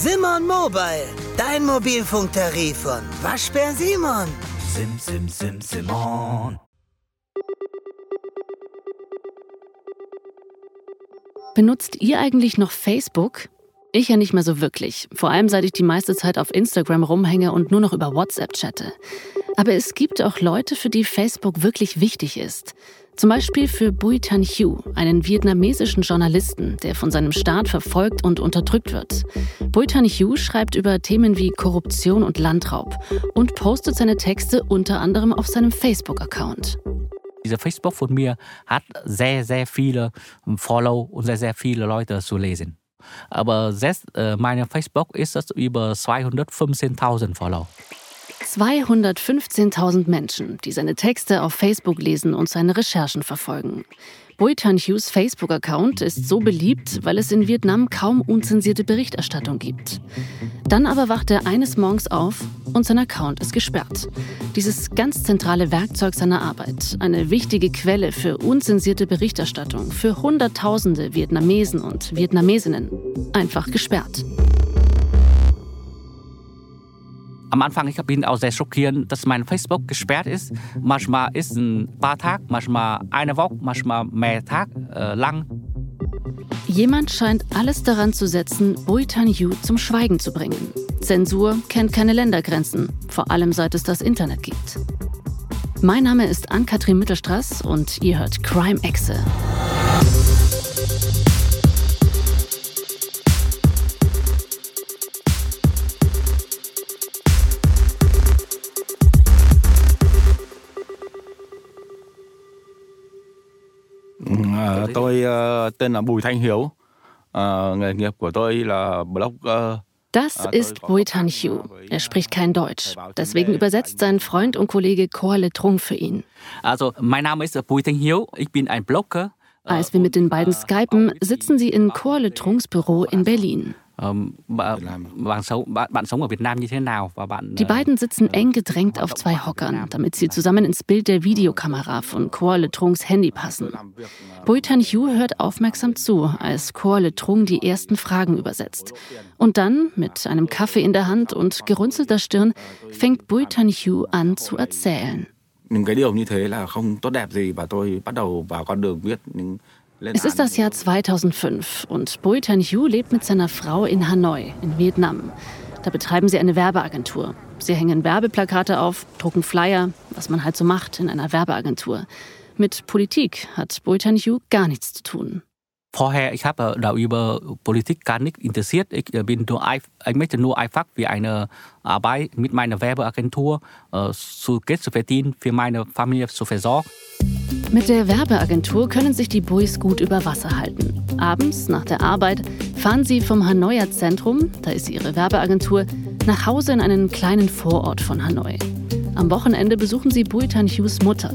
Simon Mobile, dein Mobilfunktarif von Waschbär Simon. Sim, sim, sim, Simon. Benutzt ihr eigentlich noch Facebook? Ich ja nicht mehr so wirklich. Vor allem seit ich die meiste Zeit auf Instagram rumhänge und nur noch über WhatsApp chatte. Aber es gibt auch Leute, für die Facebook wirklich wichtig ist. Zum Beispiel für Bui Tan Hue, einen vietnamesischen Journalisten, der von seinem Staat verfolgt und unterdrückt wird. Bui Tan Hue schreibt über Themen wie Korruption und Landraub und postet seine Texte unter anderem auf seinem Facebook-Account. Dieser Facebook von mir hat sehr, sehr viele Follow und sehr, sehr viele Leute zu lesen. Aber selbst äh, meine Facebook ist über 215.000 Follow. 215.000 Menschen, die seine Texte auf Facebook lesen und seine Recherchen verfolgen. Boitan Hughes Facebook-Account ist so beliebt, weil es in Vietnam kaum unzensierte Berichterstattung gibt. Dann aber wacht er eines Morgens auf und sein Account ist gesperrt. Dieses ganz zentrale Werkzeug seiner Arbeit, eine wichtige Quelle für unzensierte Berichterstattung für Hunderttausende Vietnamesen und Vietnamesinnen, einfach gesperrt. Am Anfang ich bin auch sehr schockiert, dass mein Facebook gesperrt ist. Manchmal ist es ein paar Tage, manchmal eine Woche, manchmal mehr Tage äh, lang. Jemand scheint alles daran zu setzen, Bui Tan Yu zum Schweigen zu bringen. Zensur kennt keine Ländergrenzen, vor allem seit es das Internet gibt. Mein Name ist Ann-Kathrin Mittelstraß und ihr hört Crime Exe. À, tôi uh, tên là Bùi Thanh Hiếu. Nghề nghiệp của tôi là blogger. Das ist Bui Tan Hyu. Er spricht kein Deutsch. Deswegen übersetzt sein Freund und Kollege Koale Trung für ihn. Also, mein Name ist Bui Thanh Hiếu. Ich bin ein Blogger. Als wir mit den beiden skypen, sitzen sie in Koale Trungs Büro in Berlin. Die beiden sitzen eng gedrängt auf zwei Hockern, damit sie zusammen ins Bild der Videokamera von Koale Trungs Handy passen. Boitan Hu hört aufmerksam zu, als Koale Trung die ersten Fragen übersetzt. Und dann, mit einem Kaffee in der Hand und gerunzelter Stirn, fängt Boitan Hu an zu erzählen. những cái điều như thế là không tốt đẹp gì và tôi bắt đầu vào con đường viết những Es ist das Jahr 2005 und Bui Tan Hu lebt mit seiner Frau in Hanoi, in Vietnam. Da betreiben sie eine Werbeagentur. Sie hängen Werbeplakate auf, drucken Flyer, was man halt so macht in einer Werbeagentur. Mit Politik hat Bui Tan Hu gar nichts zu tun. Vorher, ich habe da über Politik gar nicht interessiert. Ich bin nur, ich möchte nur einfach wie eine Arbeit mit meiner Werbeagentur äh, zu Geld zu verdienen, für meine Familie zu versorgen. Mit der Werbeagentur können sich die Buis gut über Wasser halten. Abends nach der Arbeit fahren sie vom Hanoier Zentrum, da ist ihre Werbeagentur, nach Hause in einen kleinen Vorort von Hanoi. Am Wochenende besuchen sie Bui Tan Hughes Mutter.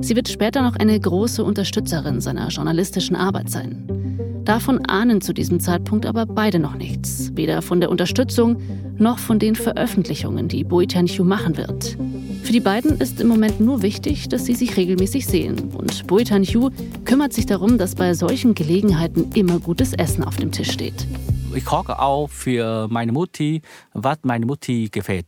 Sie wird später noch eine große Unterstützerin seiner journalistischen Arbeit sein. Davon ahnen zu diesem Zeitpunkt aber beide noch nichts. Weder von der Unterstützung noch von den Veröffentlichungen, die Bui Tianchu machen wird. Für die beiden ist im Moment nur wichtig, dass sie sich regelmäßig sehen. Und Bui Tianchu kümmert sich darum, dass bei solchen Gelegenheiten immer gutes Essen auf dem Tisch steht. Ich koche auch für meine Mutti, was meine Mutti gefällt.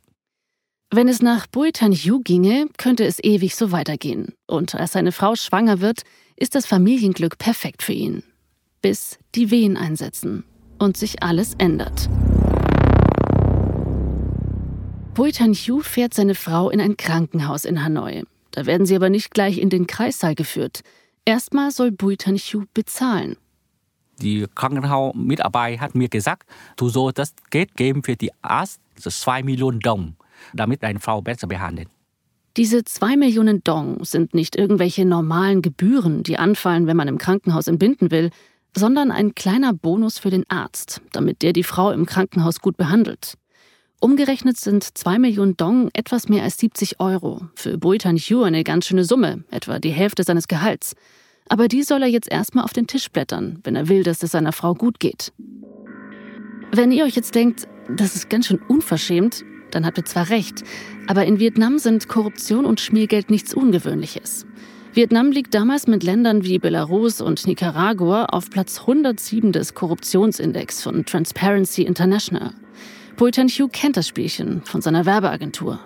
Wenn es nach Bui Tianchu ginge, könnte es ewig so weitergehen. Und als seine Frau schwanger wird, ist das Familienglück perfekt für ihn bis die Wehen einsetzen und sich alles ändert. Bui Tan Hu fährt seine Frau in ein Krankenhaus in Hanoi. Da werden sie aber nicht gleich in den Kreissaal geführt. Erstmal soll Bui Tan Hu bezahlen. Die Krankenhausmitarbeiter hat mir gesagt, du sollst das Geld geben für die Arzt, so zwei Millionen Dong, damit deine Frau besser behandeln. Diese zwei Millionen Dong sind nicht irgendwelche normalen Gebühren, die anfallen, wenn man im Krankenhaus entbinden will, sondern ein kleiner Bonus für den Arzt, damit der die Frau im Krankenhaus gut behandelt. Umgerechnet sind zwei Millionen Dong etwas mehr als 70 Euro. Für Boitan Hu eine ganz schöne Summe, etwa die Hälfte seines Gehalts. Aber die soll er jetzt erstmal auf den Tisch blättern, wenn er will, dass es seiner Frau gut geht. Wenn ihr euch jetzt denkt, das ist ganz schön unverschämt, dann habt ihr zwar recht, aber in Vietnam sind Korruption und Schmiergeld nichts Ungewöhnliches. Vietnam liegt damals mit Ländern wie Belarus und Nicaragua auf Platz 107 des Korruptionsindex von Transparency International. Bui Tan Hugh kennt das Spielchen von seiner Werbeagentur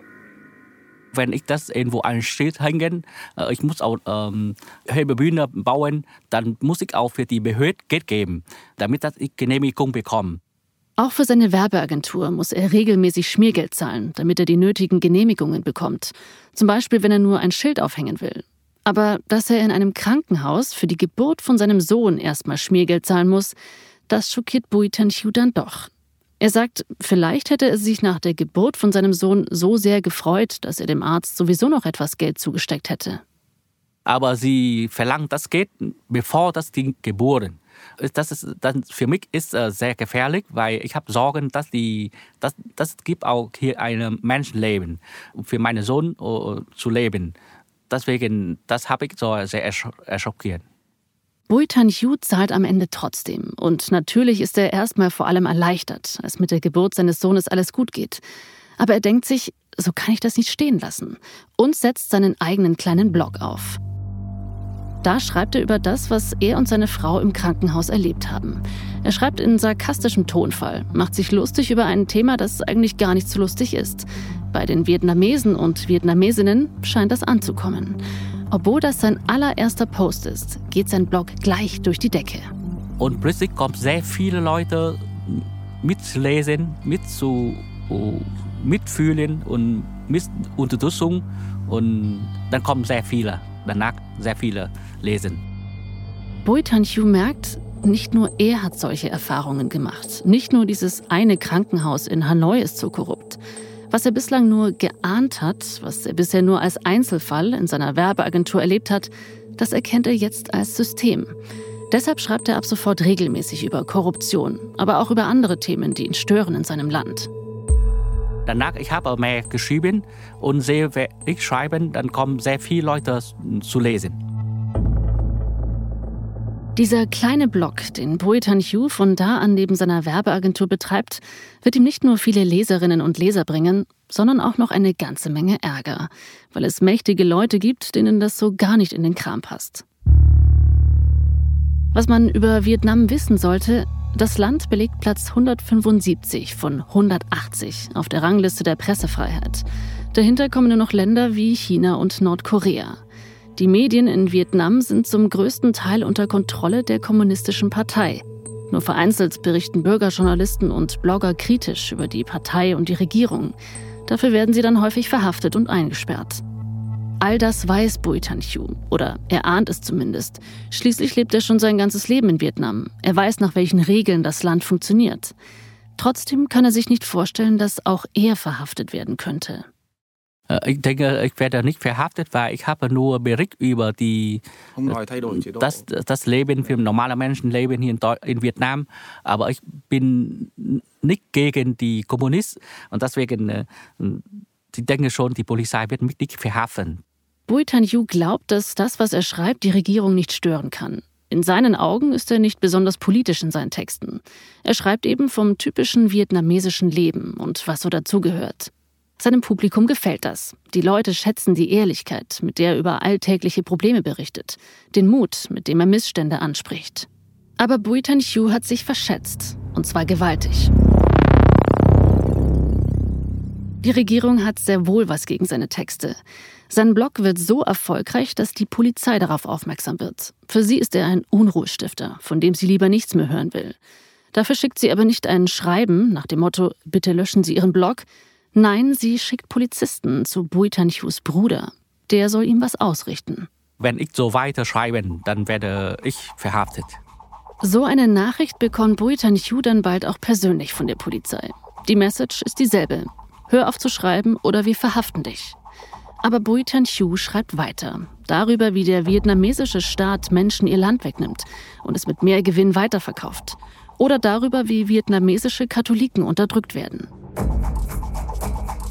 wenn ich das irgendwo ein Schild hängen, äh, ich muss auch ähm, Hebebühne bauen, dann muss ich auch für die Behörde Geld geben, damit ich Genehmigung bekomme. Auch für seine Werbeagentur muss er regelmäßig Schmiergeld zahlen, damit er die nötigen Genehmigungen bekommt. Zum Beispiel, wenn er nur ein Schild aufhängen will. Aber dass er in einem Krankenhaus für die Geburt von seinem Sohn erstmal Schmiergeld zahlen muss, das schockiert Bui Tanchu dann doch. Er sagt, vielleicht hätte er sich nach der Geburt von seinem Sohn so sehr gefreut, dass er dem Arzt sowieso noch etwas Geld zugesteckt hätte. Aber sie verlangt das Geld, bevor das Ding geboren. Das ist dann für mich ist äh, sehr gefährlich, weil ich habe Sorgen, dass die, dass, das gibt auch hier ein Menschenleben für meinen Sohn uh, zu leben. Deswegen, das habe ich so sehr erschockiert. Bui Tan Hu zahlt am Ende trotzdem. Und natürlich ist er erstmal vor allem erleichtert, als mit der Geburt seines Sohnes alles gut geht. Aber er denkt sich, so kann ich das nicht stehen lassen. Und setzt seinen eigenen kleinen Blog auf. Da schreibt er über das, was er und seine Frau im Krankenhaus erlebt haben. Er schreibt in sarkastischem Tonfall, macht sich lustig über ein Thema, das eigentlich gar nicht so lustig ist. Bei den Vietnamesen und Vietnamesinnen scheint das anzukommen. Obwohl das sein allererster Post ist, geht sein Blog gleich durch die Decke. Und plötzlich kommen sehr viele Leute mitlesen, mit zu mitfühlen und mit Unterstützung. Und dann kommen sehr viele, danach sehr viele lesen. Bui Tanchu merkt, nicht nur er hat solche Erfahrungen gemacht. Nicht nur dieses eine Krankenhaus in Hanoi ist so korrupt. Was er bislang nur geahnt hat, was er bisher nur als Einzelfall in seiner Werbeagentur erlebt hat, das erkennt er jetzt als System. Deshalb schreibt er ab sofort regelmäßig über Korruption, aber auch über andere Themen, die ihn stören in seinem Land. Danach, ich habe mehr geschrieben und sehe, wenn ich schreibe, dann kommen sehr viele Leute zu lesen. Dieser kleine Blog, den Boetan Hugh von da an neben seiner Werbeagentur betreibt, wird ihm nicht nur viele Leserinnen und Leser bringen, sondern auch noch eine ganze Menge Ärger, weil es mächtige Leute gibt, denen das so gar nicht in den Kram passt. Was man über Vietnam wissen sollte, das Land belegt Platz 175 von 180 auf der Rangliste der Pressefreiheit. Dahinter kommen nur noch Länder wie China und Nordkorea. Die Medien in Vietnam sind zum größten Teil unter Kontrolle der Kommunistischen Partei. Nur vereinzelt berichten Bürgerjournalisten und Blogger kritisch über die Partei und die Regierung. Dafür werden sie dann häufig verhaftet und eingesperrt. All das weiß Bui Tan Chu, oder er ahnt es zumindest. Schließlich lebt er schon sein ganzes Leben in Vietnam. Er weiß, nach welchen Regeln das Land funktioniert. Trotzdem kann er sich nicht vorstellen, dass auch er verhaftet werden könnte. Ich denke, ich werde nicht verhaftet, weil ich habe nur Bericht über die, das, das Leben für normale Menschenleben hier in, in Vietnam. Aber ich bin nicht gegen die Kommunisten und deswegen, äh, ich denke schon, die Polizei wird mich nicht verhaften. Bui Tan Yu glaubt, dass das, was er schreibt, die Regierung nicht stören kann. In seinen Augen ist er nicht besonders politisch in seinen Texten. Er schreibt eben vom typischen vietnamesischen Leben und was so dazugehört. Seinem Publikum gefällt das. Die Leute schätzen die Ehrlichkeit, mit der er über alltägliche Probleme berichtet, den Mut, mit dem er Missstände anspricht. Aber Bui Tan Hu hat sich verschätzt, und zwar gewaltig. Die Regierung hat sehr wohl was gegen seine Texte. Sein Blog wird so erfolgreich, dass die Polizei darauf aufmerksam wird. Für sie ist er ein Unruhestifter, von dem sie lieber nichts mehr hören will. Dafür schickt sie aber nicht ein Schreiben nach dem Motto, bitte löschen Sie Ihren Blog, Nein, sie schickt Polizisten zu Buitanchus Bruder. Der soll ihm was ausrichten. Wenn ich so weiter schreibe, dann werde ich verhaftet. So eine Nachricht bekommt Buitanchu dann bald auch persönlich von der Polizei. Die Message ist dieselbe. Hör auf zu schreiben oder wir verhaften dich. Aber Bui Tan Chu schreibt weiter. Darüber, wie der vietnamesische Staat Menschen ihr Land wegnimmt und es mit mehr Gewinn weiterverkauft. Oder darüber, wie vietnamesische Katholiken unterdrückt werden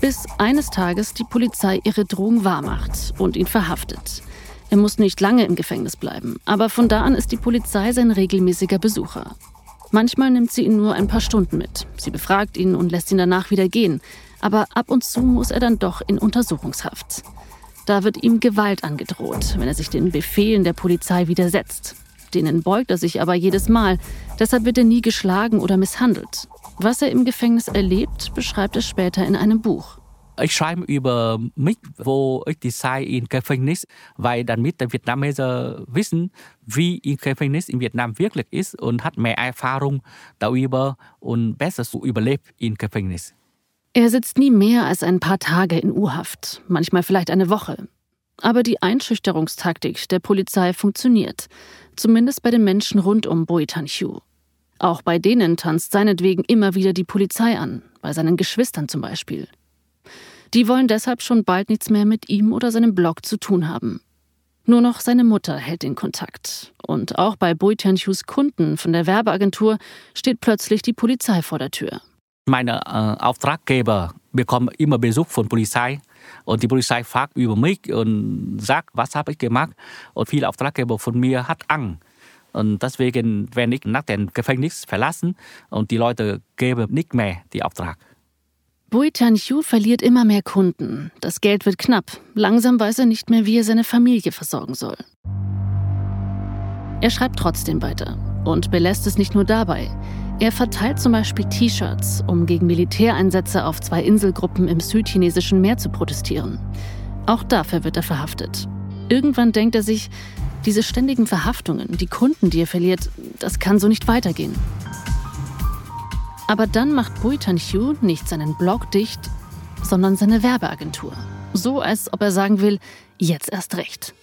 bis eines Tages die Polizei ihre Drohung wahrmacht und ihn verhaftet. Er muss nicht lange im Gefängnis bleiben, aber von da an ist die Polizei sein regelmäßiger Besucher. Manchmal nimmt sie ihn nur ein paar Stunden mit. Sie befragt ihn und lässt ihn danach wieder gehen. Aber ab und zu muss er dann doch in Untersuchungshaft. Da wird ihm Gewalt angedroht, wenn er sich den Befehlen der Polizei widersetzt. Denen beugt er sich aber jedes Mal. Deshalb wird er nie geschlagen oder misshandelt. Was er im Gefängnis erlebt, beschreibt er später in einem Buch. Ich schreibe über mich, wo ich die Zeit in Gefängnis, weil damit der Vietnameser wissen, wie in Gefängnis in Vietnam wirklich ist und hat mehr Erfahrung darüber und besser zu überlebt in Gefängnis. Er sitzt nie mehr als ein paar Tage in U-Haft, manchmal vielleicht eine Woche. Aber die Einschüchterungstaktik der Polizei funktioniert, zumindest bei den Menschen rund um Bui Tan Chu. Auch bei denen tanzt seinetwegen immer wieder die Polizei an, bei seinen Geschwistern zum Beispiel. Die wollen deshalb schon bald nichts mehr mit ihm oder seinem Blog zu tun haben. Nur noch seine Mutter hält den Kontakt. Und auch bei Bui Tianchus Kunden von der Werbeagentur steht plötzlich die Polizei vor der Tür. Meine äh, Auftraggeber bekommen immer Besuch von Polizei. Und die Polizei fragt über mich und sagt, was habe ich gemacht. Und viele Auftraggeber von mir hat Angst. Und deswegen werde ich nach dem Gefängnis verlassen und die Leute geben nicht mehr die Auftrag. Bui Tianchu verliert immer mehr Kunden. Das Geld wird knapp. Langsam weiß er nicht mehr, wie er seine Familie versorgen soll. Er schreibt trotzdem weiter und belässt es nicht nur dabei. Er verteilt zum Beispiel T-Shirts, um gegen Militäreinsätze auf zwei Inselgruppen im südchinesischen Meer zu protestieren. Auch dafür wird er verhaftet. Irgendwann denkt er sich, diese ständigen Verhaftungen, die Kunden, die er verliert, das kann so nicht weitergehen. Aber dann macht Bui Tan-Hyu nicht seinen Blog dicht, sondern seine Werbeagentur. So, als ob er sagen will, jetzt erst recht.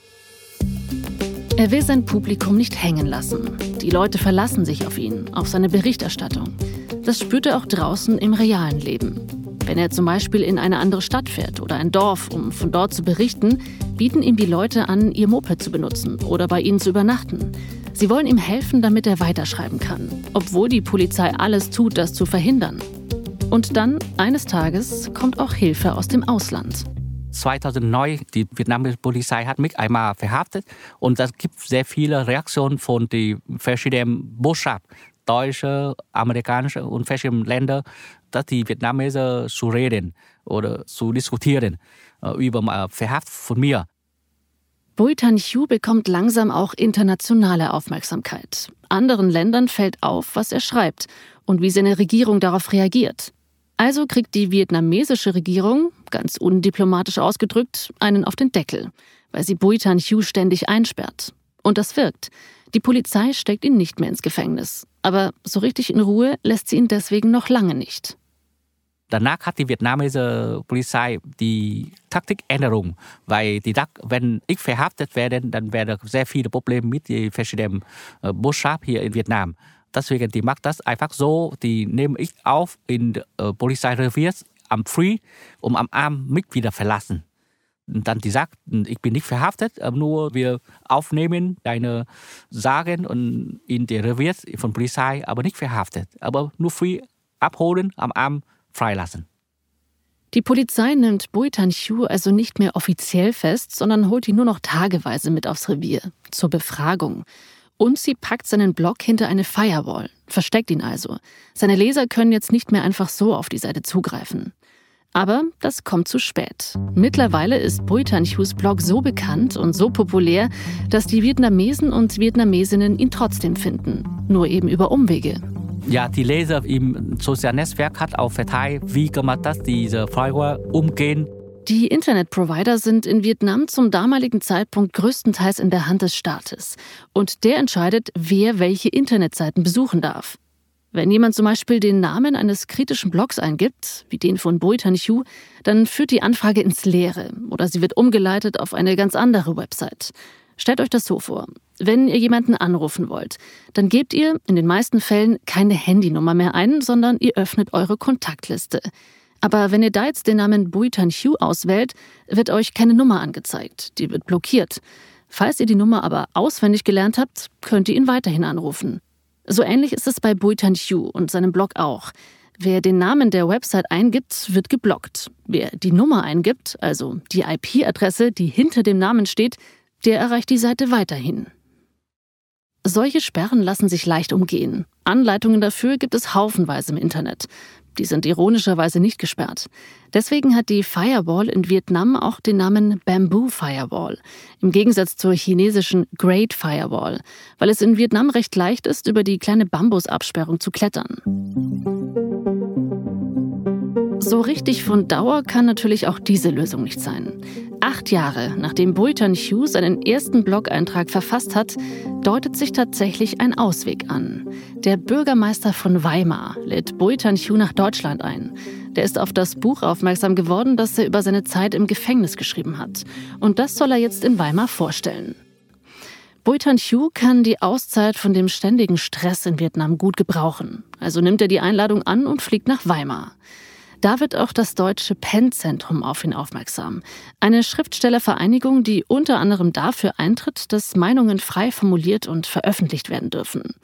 Er will sein Publikum nicht hängen lassen. Die Leute verlassen sich auf ihn, auf seine Berichterstattung. Das spürt er auch draußen im realen Leben. Wenn er zum Beispiel in eine andere Stadt fährt oder ein Dorf, um von dort zu berichten, bieten ihm die Leute an, ihr Moped zu benutzen oder bei ihnen zu übernachten. Sie wollen ihm helfen, damit er weiterschreiben kann, obwohl die Polizei alles tut, das zu verhindern. Und dann, eines Tages, kommt auch Hilfe aus dem Ausland. 2009, die vietnamesische Polizei hat mich einmal verhaftet und es gibt sehr viele Reaktionen von den verschiedenen Botschaften, deutsche, amerikanische und verschiedene Länder, dass die Vietnamesen zu reden oder zu diskutieren äh, über Verhaft von mir. Bui Tan-Hyu bekommt langsam auch internationale Aufmerksamkeit. Anderen Ländern fällt auf, was er schreibt und wie seine Regierung darauf reagiert. Also kriegt die vietnamesische Regierung, ganz undiplomatisch ausgedrückt, einen auf den Deckel, weil sie Bui Tan-Hyu ständig einsperrt. Und das wirkt. Die Polizei steckt ihn nicht mehr ins Gefängnis. Aber so richtig in Ruhe lässt sie ihn deswegen noch lange nicht. Danach hat die vietnamesische Polizei die Taktikänderung, weil die, wenn ich verhaftet werde, dann werden sehr viele Probleme mit den verschiedenen äh, Botschaften hier in Vietnam. Deswegen die macht das einfach so, die nehme ich auf in äh, Polizeirevier am Früh, um am Abend mich wieder verlassen. Und dann die sagt, ich bin nicht verhaftet, nur wir aufnehmen deine Sagen und in der Revier von Polizei, aber nicht verhaftet, aber nur früh abholen, am Abend freilassen. Die Polizei nimmt Bui Tan-Chu also nicht mehr offiziell fest, sondern holt ihn nur noch tageweise mit aufs Revier zur Befragung. Und sie packt seinen Blog hinter eine Firewall, versteckt ihn also. Seine Leser können jetzt nicht mehr einfach so auf die Seite zugreifen. Aber das kommt zu spät. Mittlerweile ist Bui Tan-Chus Blog so bekannt und so populär, dass die Vietnamesen und Vietnamesinnen ihn trotzdem finden, nur eben über Umwege. Ja, die Leser im sozialen Netzwerk hat auch verteilt, wie kann man das, diese Firewall umgehen. Die Internetprovider sind in Vietnam zum damaligen Zeitpunkt größtenteils in der Hand des Staates. Und der entscheidet, wer welche Internetseiten besuchen darf. Wenn jemand zum Beispiel den Namen eines kritischen Blogs eingibt, wie den von Boi Tan Chu, dann führt die Anfrage ins Leere oder sie wird umgeleitet auf eine ganz andere Website. Stellt euch das so vor. Wenn ihr jemanden anrufen wollt, dann gebt ihr in den meisten Fällen keine Handynummer mehr ein, sondern ihr öffnet eure Kontaktliste. Aber wenn ihr da jetzt den Namen Bui Tan Hu auswählt, wird euch keine Nummer angezeigt. Die wird blockiert. Falls ihr die Nummer aber auswendig gelernt habt, könnt ihr ihn weiterhin anrufen. So ähnlich ist es bei Bui Tan Hu und seinem Blog auch. Wer den Namen der Website eingibt, wird geblockt. Wer die Nummer eingibt, also die IP-Adresse, die hinter dem Namen steht, der erreicht die Seite weiterhin. Solche Sperren lassen sich leicht umgehen. Anleitungen dafür gibt es haufenweise im Internet. Die sind ironischerweise nicht gesperrt. Deswegen hat die Firewall in Vietnam auch den Namen Bamboo Firewall, im Gegensatz zur chinesischen Great Firewall, weil es in Vietnam recht leicht ist, über die kleine Bambusabsperrung zu klettern. So richtig von Dauer kann natürlich auch diese Lösung nicht sein. Acht Jahre nachdem Buitan Hugh seinen ersten Blog-Eintrag verfasst hat, deutet sich tatsächlich ein Ausweg an. Der Bürgermeister von Weimar lädt Buitan Hugh nach Deutschland ein. Der ist auf das Buch aufmerksam geworden, das er über seine Zeit im Gefängnis geschrieben hat. Und das soll er jetzt in Weimar vorstellen. Buitan Hugh kann die Auszeit von dem ständigen Stress in Vietnam gut gebrauchen. Also nimmt er die Einladung an und fliegt nach Weimar. Da wird auch das Deutsche PEN-Zentrum auf ihn aufmerksam. Eine Schriftstellervereinigung, die unter anderem dafür eintritt, dass Meinungen frei formuliert und veröffentlicht werden dürfen.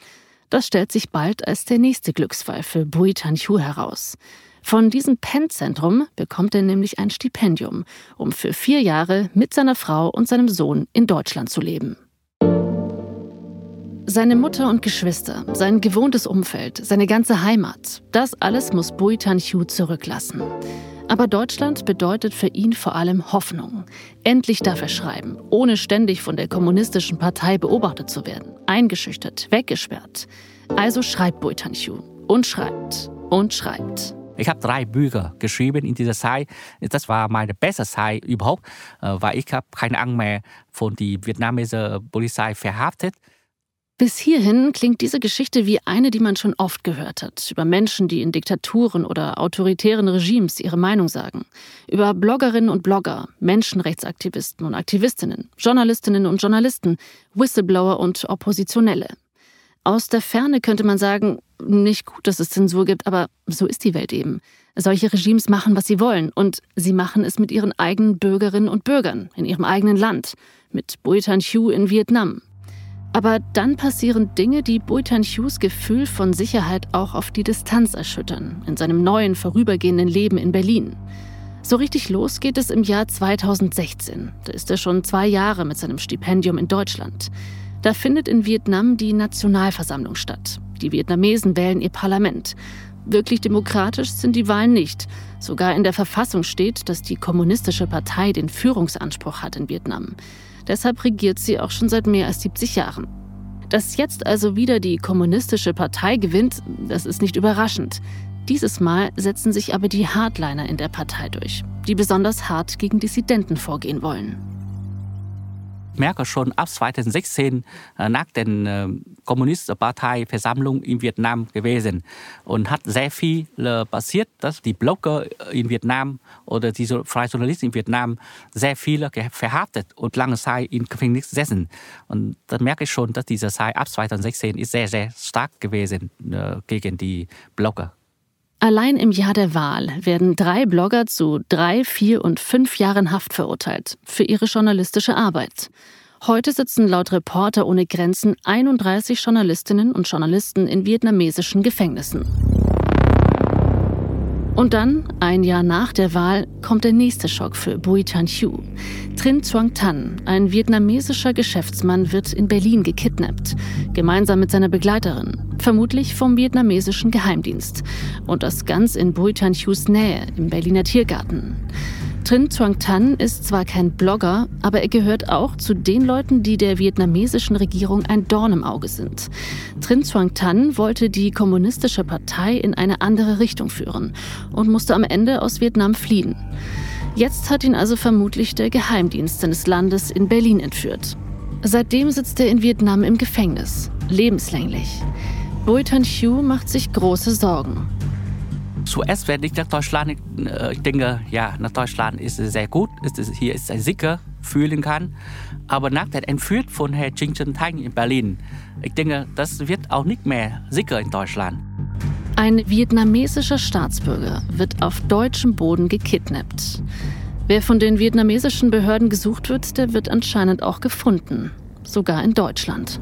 Das stellt sich bald als der nächste Glücksfall für Bui Tanchu heraus. Von diesem PEN-Zentrum bekommt er nämlich ein Stipendium, um für vier Jahre mit seiner Frau und seinem Sohn in Deutschland zu leben. Seine Mutter und Geschwister, sein gewohntes Umfeld, seine ganze Heimat, das alles muss Bui Tanchu zurücklassen. Aber Deutschland bedeutet für ihn vor allem Hoffnung. Endlich darf er schreiben, ohne ständig von der kommunistischen Partei beobachtet zu werden, eingeschüchtert, weggesperrt. Also schreibt Bui Tanchu und schreibt und schreibt. Ich habe drei Bücher geschrieben in dieser Zeit. Das war meine beste Zeit überhaupt, äh, weil ich habe keine Angst mehr von der vietnamesischen Polizei verhaftet. Bis hierhin klingt diese Geschichte wie eine, die man schon oft gehört hat, über Menschen, die in Diktaturen oder autoritären Regimes ihre Meinung sagen, über Bloggerinnen und Blogger, Menschenrechtsaktivisten und Aktivistinnen, Journalistinnen und Journalisten, Whistleblower und Oppositionelle. Aus der Ferne könnte man sagen, nicht gut, dass es Zensur gibt, aber so ist die Welt eben. Solche Regimes machen, was sie wollen, und sie machen es mit ihren eigenen Bürgerinnen und Bürgern in ihrem eigenen Land, mit Bui Tan Hue in Vietnam, aber dann passieren Dinge, die Buitan Hughes Gefühl von Sicherheit auch auf die Distanz erschüttern, in seinem neuen, vorübergehenden Leben in Berlin. So richtig los geht es im Jahr 2016. Da ist er schon zwei Jahre mit seinem Stipendium in Deutschland. Da findet in Vietnam die Nationalversammlung statt. Die Vietnamesen wählen ihr Parlament. Wirklich demokratisch sind die Wahlen nicht. Sogar in der Verfassung steht, dass die Kommunistische Partei den Führungsanspruch hat in Vietnam. Deshalb regiert sie auch schon seit mehr als 70 Jahren. Dass jetzt also wieder die kommunistische Partei gewinnt, das ist nicht überraschend. Dieses Mal setzen sich aber die Hardliner in der Partei durch, die besonders hart gegen Dissidenten vorgehen wollen merke schon ab 2016 äh, nach der äh, kommunistischen Parteiversammlung in Vietnam gewesen und hat sehr viel passiert, dass die Blogger in Vietnam oder die freie Journalisten in Vietnam sehr viele verhaftet und lange Zeit in Gefängnis sitzen. Und da merke ich schon, dass diese Zeit ab 2016 ist sehr, sehr stark gewesen äh, gegen die Blogger. Allein im Jahr der Wahl werden drei Blogger zu drei, vier und fünf Jahren Haft verurteilt für ihre journalistische Arbeit. Heute sitzen laut Reporter ohne Grenzen 31 Journalistinnen und Journalisten in vietnamesischen Gefängnissen. Und dann, ein Jahr nach der Wahl, kommt der nächste Schock für Bui Tan Hue. Trin Chuang Tan, ein vietnamesischer Geschäftsmann, wird in Berlin gekidnappt, gemeinsam mit seiner Begleiterin, vermutlich vom vietnamesischen Geheimdienst. Und das ganz in Bui Tan Hues Nähe, im Berliner Tiergarten. Trin Chuang Tan ist zwar kein Blogger, aber er gehört auch zu den Leuten, die der vietnamesischen Regierung ein Dorn im Auge sind. Trin Chuang Tan wollte die kommunistische Partei in eine andere Richtung führen und musste am Ende aus Vietnam fliehen. Jetzt hat ihn also vermutlich der Geheimdienst seines Landes in Berlin entführt. Seitdem sitzt er in Vietnam im Gefängnis, lebenslänglich. Bui Tan Hue macht sich große Sorgen. Zuerst werde ich nach Deutschland, äh, ich denke, ja, nach Deutschland ist es sehr gut, ist es, hier ist es sicher, fühlen kann. Aber nach der Entführung von Herrn Ching Chen Tang in Berlin, ich denke, das wird auch nicht mehr sicher in Deutschland. Ein vietnamesischer Staatsbürger wird auf deutschem Boden gekidnappt. Wer von den vietnamesischen Behörden gesucht wird, der wird anscheinend auch gefunden. Sogar in Deutschland.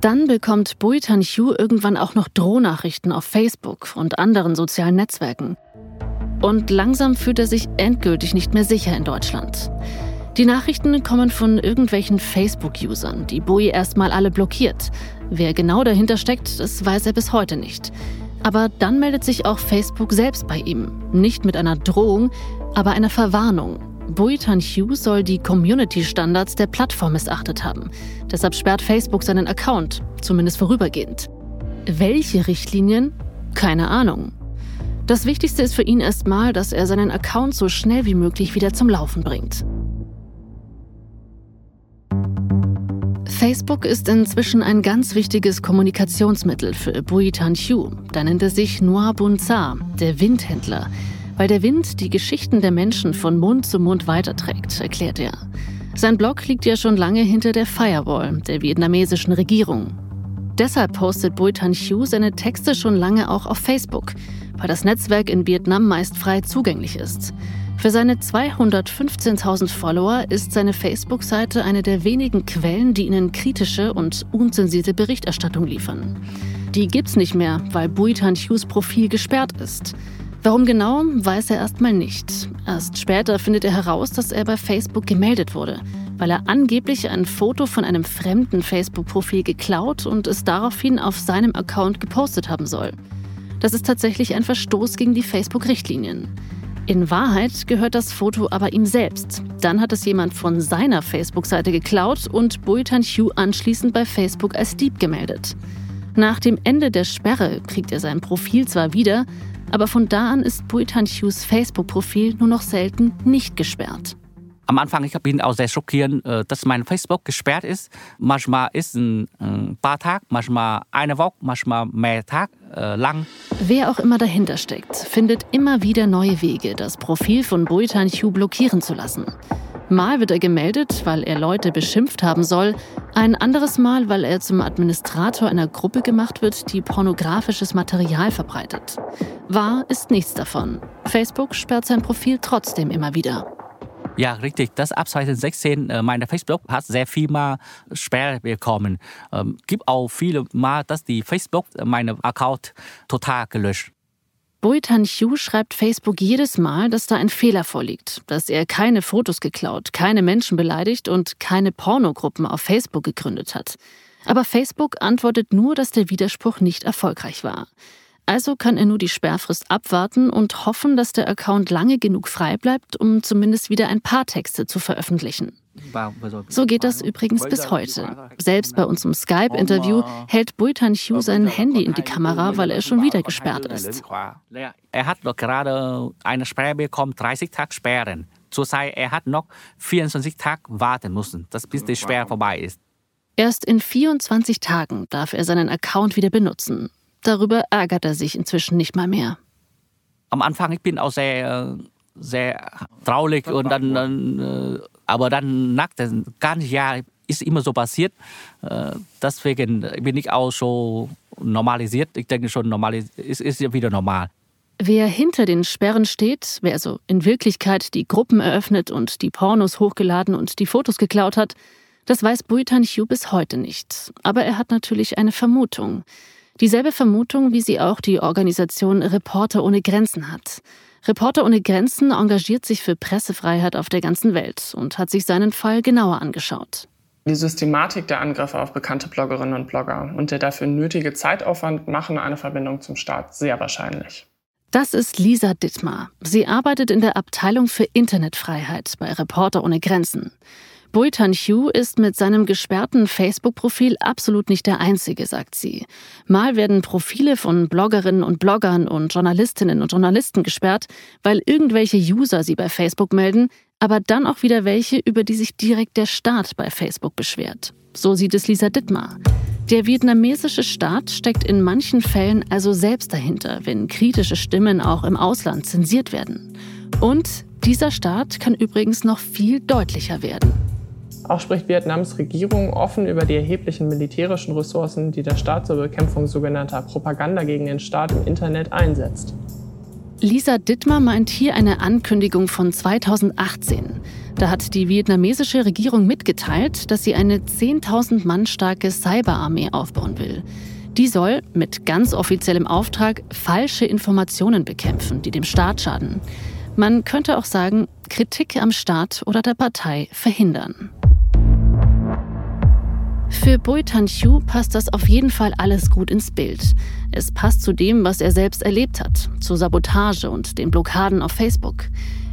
Dann bekommt Bui Tan irgendwann auch noch Drohnachrichten auf Facebook und anderen sozialen Netzwerken. Und langsam fühlt er sich endgültig nicht mehr sicher in Deutschland. Die Nachrichten kommen von irgendwelchen Facebook-Usern, die Bui erstmal alle blockiert. Wer genau dahinter steckt, das weiß er bis heute nicht. Aber dann meldet sich auch Facebook selbst bei ihm. Nicht mit einer Drohung, aber einer Verwarnung. Buitan Hugh soll die Community-Standards der Plattform missachtet haben. Deshalb sperrt Facebook seinen Account, zumindest vorübergehend. Welche Richtlinien? Keine Ahnung. Das Wichtigste ist für ihn erstmal, dass er seinen Account so schnell wie möglich wieder zum Laufen bringt. Facebook ist inzwischen ein ganz wichtiges Kommunikationsmittel für Bui Tan Hugh. Da nennt er sich Noir Bunza, der Windhändler, weil der Wind die Geschichten der Menschen von Mund zu Mund weiterträgt, erklärt er. Sein Blog liegt ja schon lange hinter der Firewall der vietnamesischen Regierung. Deshalb postet Bui Tan Hugh seine Texte schon lange auch auf Facebook, weil das Netzwerk in Vietnam meist frei zugänglich ist. Für seine 215.000 Follower ist seine Facebook-Seite eine der wenigen Quellen, die ihnen kritische und unzensierte Berichterstattung liefern. Die gibt's nicht mehr, weil Buitan Hughes Profil gesperrt ist. Warum genau, weiß er erstmal nicht. Erst später findet er heraus, dass er bei Facebook gemeldet wurde, weil er angeblich ein Foto von einem fremden Facebook-Profil geklaut und es daraufhin auf seinem Account gepostet haben soll. Das ist tatsächlich ein Verstoß gegen die Facebook-Richtlinien. In Wahrheit gehört das Foto aber ihm selbst. Dann hat es jemand von seiner Facebook-Seite geklaut und Bultan Hugh anschließend bei Facebook als Dieb gemeldet. Nach dem Ende der Sperre kriegt er sein Profil zwar wieder, aber von da an ist Bultan Hughes Facebook-Profil nur noch selten nicht gesperrt. Am Anfang ich bin auch sehr schockiert, äh, dass mein Facebook gesperrt ist. Manchmal ist ein, ein paar Tage, manchmal eine Woche, manchmal mehr Tage äh, lang. Wer auch immer dahinter steckt, findet immer wieder neue Wege, das Profil von Bultan Hugh blockieren zu lassen. Mal wird er gemeldet, weil er Leute beschimpft haben soll, ein anderes Mal, weil er zum Administrator einer Gruppe gemacht wird, die pornografisches Material verbreitet. Wahr ist nichts davon. Facebook sperrt sein Profil trotzdem immer wieder. Ja, richtig. Das ab 2016, äh, meine Facebook hat sehr viel mal Sperre bekommen. Ähm, gibt auch viele mal, dass die Facebook äh, meine Account total gelöscht. Boitan Hugh schreibt Facebook jedes Mal, dass da ein Fehler vorliegt, dass er keine Fotos geklaut, keine Menschen beleidigt und keine Pornogruppen auf Facebook gegründet hat. Aber Facebook antwortet nur, dass der Widerspruch nicht erfolgreich war. Also kann er nur die Sperrfrist abwarten und hoffen, dass der Account lange genug frei bleibt, um zumindest wieder ein paar Texte zu veröffentlichen. So geht das übrigens bis heute. Selbst bei unserem Skype-Interview hält Bultan Hugh sein Handy in die Kamera, weil er schon wieder gesperrt ist. Er hat noch gerade eine Sperre bekommen, 30 Tage Sperren. Zurzeit er hat noch 24 Tage warten müssen, bis die Sperre vorbei ist. Erst in 24 Tagen darf er seinen Account wieder benutzen. Darüber ärgert er sich inzwischen nicht mal mehr. Am Anfang ich bin auch sehr, sehr traurig und dann, dann äh, aber dann nach dem ganzen Jahr ist immer so passiert. Äh, deswegen bin ich auch so normalisiert. Ich denke schon, normalis ist, ist wieder normal. Wer hinter den Sperren steht, wer also in Wirklichkeit die Gruppen eröffnet und die Pornos hochgeladen und die Fotos geklaut hat, das weiß Buitan Hugh bis heute nicht. Aber er hat natürlich eine Vermutung. Dieselbe Vermutung, wie sie auch die Organisation Reporter ohne Grenzen hat. Reporter ohne Grenzen engagiert sich für Pressefreiheit auf der ganzen Welt und hat sich seinen Fall genauer angeschaut. Die Systematik der Angriffe auf bekannte Bloggerinnen und Blogger und der dafür nötige Zeitaufwand machen eine Verbindung zum Staat sehr wahrscheinlich. Das ist Lisa Dittmar. Sie arbeitet in der Abteilung für Internetfreiheit bei Reporter ohne Grenzen. Bultan Hugh ist mit seinem gesperrten Facebook-Profil absolut nicht der Einzige, sagt sie. Mal werden Profile von Bloggerinnen und Bloggern und Journalistinnen und Journalisten gesperrt, weil irgendwelche User sie bei Facebook melden, aber dann auch wieder welche, über die sich direkt der Staat bei Facebook beschwert. So sieht es Lisa Dittmar. Der vietnamesische Staat steckt in manchen Fällen also selbst dahinter, wenn kritische Stimmen auch im Ausland zensiert werden. Und dieser Staat kann übrigens noch viel deutlicher werden. Auch spricht Vietnams Regierung offen über die erheblichen militärischen Ressourcen, die der Staat zur Bekämpfung sogenannter Propaganda gegen den Staat im Internet einsetzt. Lisa Dittmar meint hier eine Ankündigung von 2018. Da hat die vietnamesische Regierung mitgeteilt, dass sie eine 10.000 Mann starke Cyberarmee aufbauen will. Die soll mit ganz offiziellem Auftrag falsche Informationen bekämpfen, die dem Staat schaden. Man könnte auch sagen, Kritik am Staat oder der Partei verhindern. Für Bui Tan-Chu passt das auf jeden Fall alles gut ins Bild. Es passt zu dem, was er selbst erlebt hat, zur Sabotage und den Blockaden auf Facebook.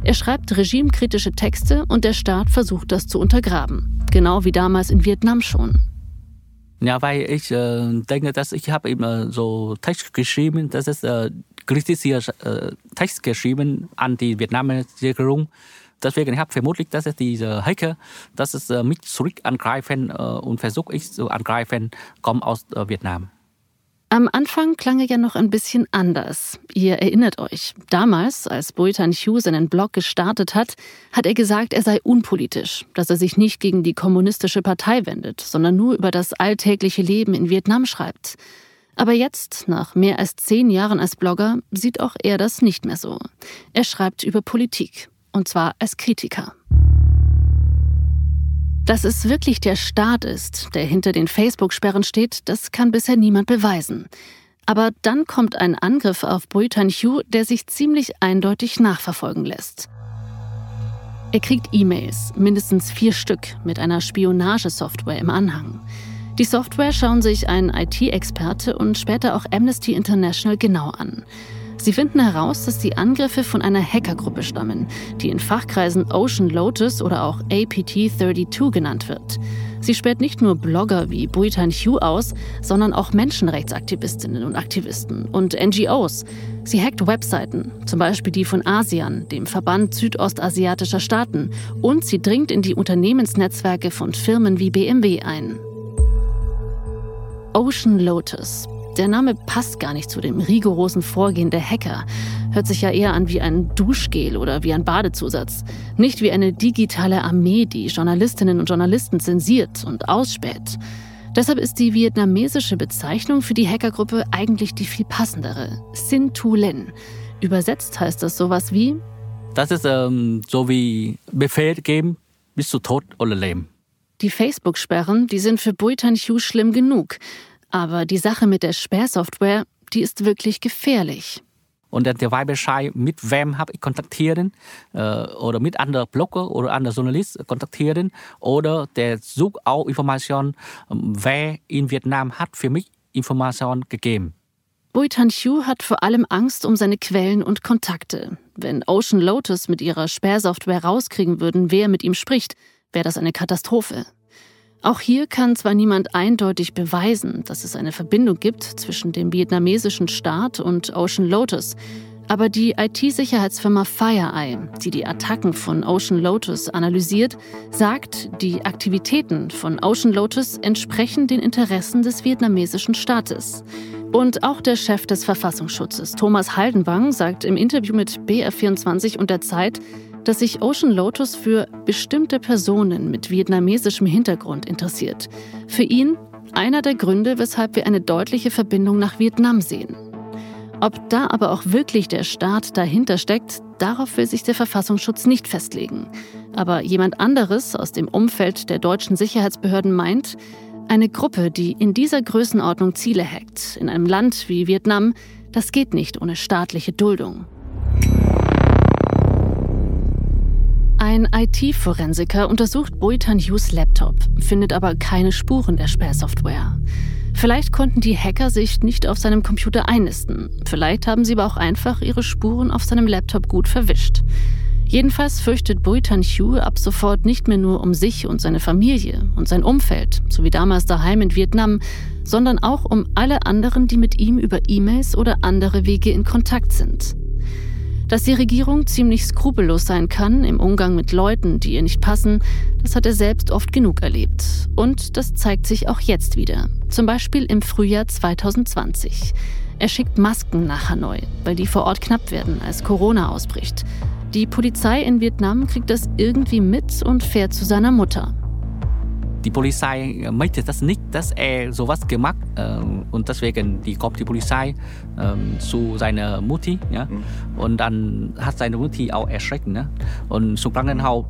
Er schreibt regimekritische Texte und der Staat versucht das zu untergraben. Genau wie damals in Vietnam schon. Ja, weil ich äh, denke, dass ich habe immer so Text geschrieben, das ist äh, kritischer äh, Text geschrieben an die Vietnamer Regierung. Deswegen habe ich vermutlich, dass es diese Hacker, dass es äh, mich zurück angreifen äh, und versuche ich zu angreifen, kommen aus äh, Vietnam. Am Anfang klang er ja noch ein bisschen anders. Ihr erinnert euch, damals, als Boitan Hugh seinen Blog gestartet hat, hat er gesagt, er sei unpolitisch, dass er sich nicht gegen die kommunistische Partei wendet, sondern nur über das alltägliche Leben in Vietnam schreibt. Aber jetzt, nach mehr als zehn Jahren als Blogger, sieht auch er das nicht mehr so. Er schreibt über Politik, und zwar als Kritiker. Dass es wirklich der Staat ist, der hinter den Facebook-Sperren steht, das kann bisher niemand beweisen. Aber dann kommt ein Angriff auf Tan Hugh, der sich ziemlich eindeutig nachverfolgen lässt. Er kriegt E-Mails, mindestens vier Stück, mit einer Spionagesoftware im Anhang. Die Software schauen sich ein IT-Experte und später auch Amnesty International genau an. Sie finden heraus, dass die Angriffe von einer Hackergruppe stammen, die in Fachkreisen Ocean Lotus oder auch APT-32 genannt wird. Sie sperrt nicht nur Blogger wie Buitan Hugh aus, sondern auch Menschenrechtsaktivistinnen und Aktivisten und NGOs. Sie hackt Webseiten, zum Beispiel die von ASEAN, dem Verband südostasiatischer Staaten, und sie dringt in die Unternehmensnetzwerke von Firmen wie BMW ein. Ocean Lotus, der Name passt gar nicht zu dem rigorosen Vorgehen der Hacker. Hört sich ja eher an wie ein Duschgel oder wie ein Badezusatz. Nicht wie eine digitale Armee, die Journalistinnen und Journalisten zensiert und ausspäht. Deshalb ist die vietnamesische Bezeichnung für die Hackergruppe eigentlich die viel passendere. Sin Tu Len. Übersetzt heißt das sowas wie Das ist ähm, so wie Befehl geben, bis zu Tod oder Leben. Die Facebook-Sperren, die sind für Buitan Hugh schlimm genug. Aber die Sache mit der Sperrsoftware, die ist wirklich gefährlich. Und der weiß Bescheid, mit wem habe ich kontaktieren äh, oder mit anderen Blogger oder anderen Journalisten kontaktieren oder der sucht auch Informationen, ähm, wer in Vietnam hat für mich Informationen gegeben. Bui Tan Hugh hat vor allem Angst um seine Quellen und Kontakte. Wenn Ocean Lotus mit ihrer Sperrsoftware rauskriegen würden, wer mit ihm spricht, wäre das eine Katastrophe. Auch hier kann zwar niemand eindeutig beweisen, dass es eine Verbindung gibt zwischen dem vietnamesischen Staat und Ocean Lotus, aber die IT-Sicherheitsfirma FireEye, die die Attacken von Ocean Lotus analysiert, sagt, die Aktivitäten von Ocean Lotus entsprechen den Interessen des vietnamesischen Staates. Und auch der Chef des Verfassungsschutzes, Thomas Haldenwang, sagt im Interview mit BR24 und der Zeit, dass sich Ocean Lotus für bestimmte Personen mit vietnamesischem Hintergrund interessiert. Für ihn einer der Gründe, weshalb wir eine deutliche Verbindung nach Vietnam sehen. Ob da aber auch wirklich der Staat dahinter steckt, darauf will sich der Verfassungsschutz nicht festlegen. Aber jemand anderes aus dem Umfeld der deutschen Sicherheitsbehörden meint, eine Gruppe, die in dieser Größenordnung Ziele hackt, in einem Land wie Vietnam, das geht nicht ohne staatliche Duldung. Ein IT-Forensiker untersucht Boitan Hughes Laptop, findet aber keine Spuren der Sperrsoftware. Vielleicht konnten die Hacker sich nicht auf seinem Computer einnisten. Vielleicht haben sie aber auch einfach ihre Spuren auf seinem Laptop gut verwischt. Jedenfalls fürchtet Boitan Hugh ab sofort nicht mehr nur um sich und seine Familie und sein Umfeld, so wie damals daheim in Vietnam, sondern auch um alle anderen, die mit ihm über E-Mails oder andere Wege in Kontakt sind. Dass die Regierung ziemlich skrupellos sein kann im Umgang mit Leuten, die ihr nicht passen, das hat er selbst oft genug erlebt. Und das zeigt sich auch jetzt wieder. Zum Beispiel im Frühjahr 2020. Er schickt Masken nach Hanoi, weil die vor Ort knapp werden, als Corona ausbricht. Die Polizei in Vietnam kriegt das irgendwie mit und fährt zu seiner Mutter. Die Polizei möchte das nicht, dass er sowas gemacht ähm, und deswegen die kommt die Polizei ähm, zu seiner Mutti ja? Mhm. und dann hat seine Mutti auch erschreckt ne? und zum Krankenhaus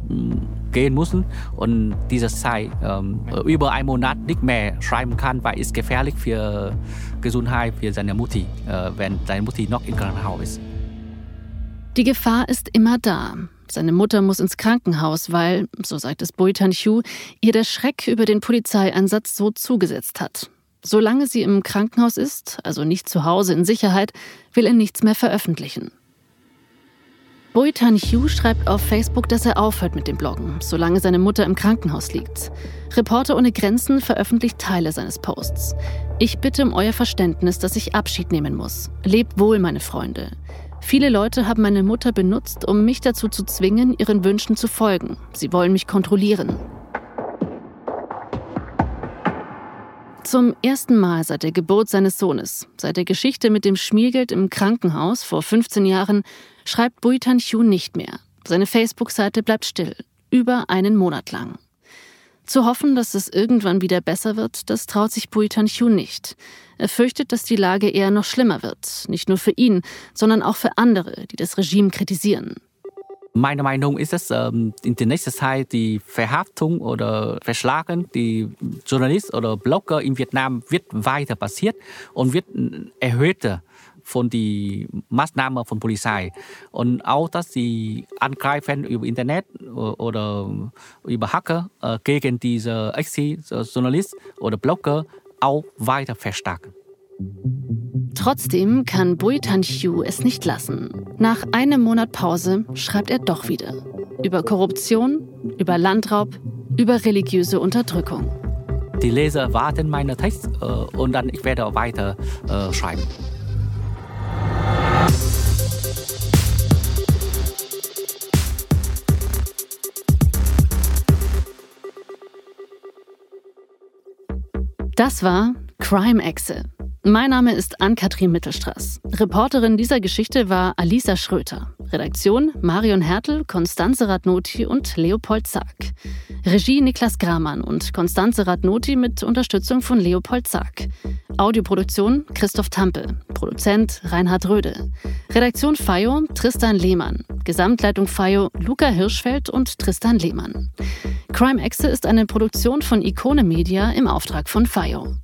gehen müssen und diese Zeit ähm, über einen Monat nicht mehr schreiben kann, weil es gefährlich für Gesundheit für seine Mutti, äh, wenn seine Mutti noch im Krankenhaus ist. Die Gefahr ist immer da. Seine Mutter muss ins Krankenhaus, weil, so sagt es Boitan Hugh, ihr der Schreck über den Polizeieinsatz so zugesetzt hat. Solange sie im Krankenhaus ist, also nicht zu Hause in Sicherheit, will er nichts mehr veröffentlichen. Boitan Hugh schreibt auf Facebook, dass er aufhört mit dem Bloggen, solange seine Mutter im Krankenhaus liegt. Reporter ohne Grenzen veröffentlicht Teile seines Posts. Ich bitte um euer Verständnis, dass ich Abschied nehmen muss. Lebt wohl, meine Freunde. Viele Leute haben meine Mutter benutzt, um mich dazu zu zwingen, ihren Wünschen zu folgen. Sie wollen mich kontrollieren. Zum ersten Mal seit der Geburt seines Sohnes, seit der Geschichte mit dem Schmiergeld im Krankenhaus vor 15 Jahren, schreibt Buitan Chu nicht mehr. Seine Facebook-Seite bleibt still, über einen Monat lang. Zu hoffen, dass es irgendwann wieder besser wird, das traut sich Buitan Chu nicht. Er fürchtet, dass die Lage eher noch schlimmer wird, nicht nur für ihn, sondern auch für andere, die das Regime kritisieren. Meine Meinung ist, dass ähm, in der nächsten Zeit die Verhaftung oder Verschlagen die Journalisten oder Blogger in Vietnam wird weiter passiert und wird erhöhter von die Maßnahmen von Polizei und auch, dass die Angreifen über Internet oder über Hacker äh, gegen diese Ex-Journalist oder Blogger auch weiter verstärken. Trotzdem kann Bui Tan-Hyu es nicht lassen. Nach einem Monat Pause schreibt er doch wieder. Über Korruption, über Landraub, über religiöse Unterdrückung. Die Leser warten meine Text äh, und dann ich werde weiter äh, schreiben. Das war Crime Exe mein Name ist Ann-Kathrin Mittelstraß. Reporterin dieser Geschichte war Alisa Schröter. Redaktion Marion Hertel, Konstanze Radnoti und Leopold Zark. Regie Niklas Gramann und Konstanze Radnoti mit Unterstützung von Leopold Zark. Audioproduktion Christoph Tampel. Produzent Reinhard Röde. Redaktion FAIO Tristan Lehmann. Gesamtleitung FAIO Luca Hirschfeld und Tristan Lehmann. Crime Exe ist eine Produktion von Ikone Media im Auftrag von FAIO.